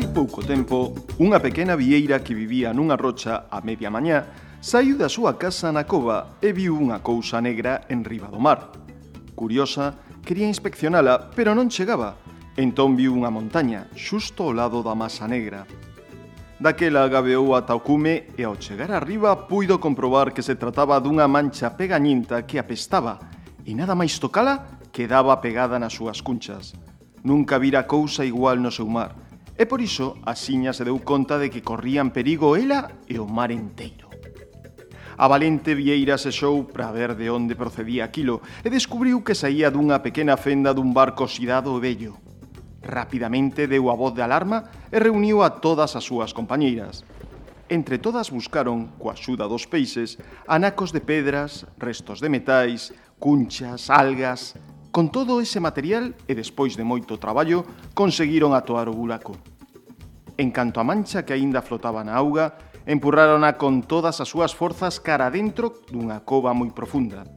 Hai pouco tempo, unha pequena vieira que vivía nunha rocha a media mañá saiu da súa casa na cova e viu unha cousa negra en riba do mar. Curiosa, quería inspeccionala, pero non chegaba. Entón viu unha montaña, xusto ao lado da masa negra. Daquela gabeou ata o cume e ao chegar arriba puido comprobar que se trataba dunha mancha pegañinta que apestaba e nada máis tocala quedaba pegada nas súas cunchas. Nunca vira cousa igual no seu mar E por iso, a xiña se deu conta de que corrían perigo ela e o mar enteiro. A valente Vieira sexou para ver de onde procedía aquilo e descubriu que saía dunha pequena fenda dun barco oxidado e bello. Rapidamente deu a voz de alarma e reuniu a todas as súas compañeiras. Entre todas buscaron, coa axuda dos peixes, anacos de pedras, restos de metais, cunchas, algas... Con todo ese material e despois de moito traballo, conseguiron atoar o buraco. En canto a mancha que aínda flotaba na auga, empurrárona con todas as súas forzas cara dentro dunha cova moi profunda.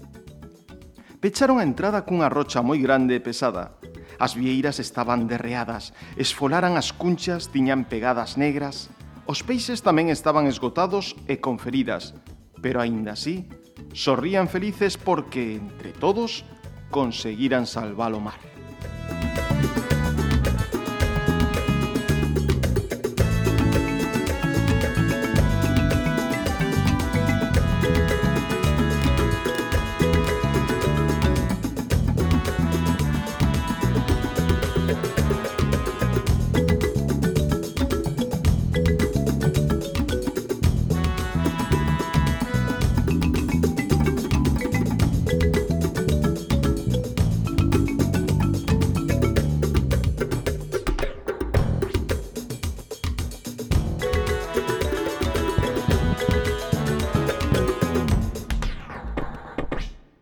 Pecharon a entrada cunha rocha moi grande e pesada. As vieiras estaban derreadas, esfolaran as cunchas, tiñan pegadas negras. Os peixes tamén estaban esgotados e con feridas, pero aínda así, sorrían felices porque, entre todos, conseguiran salvar o mar.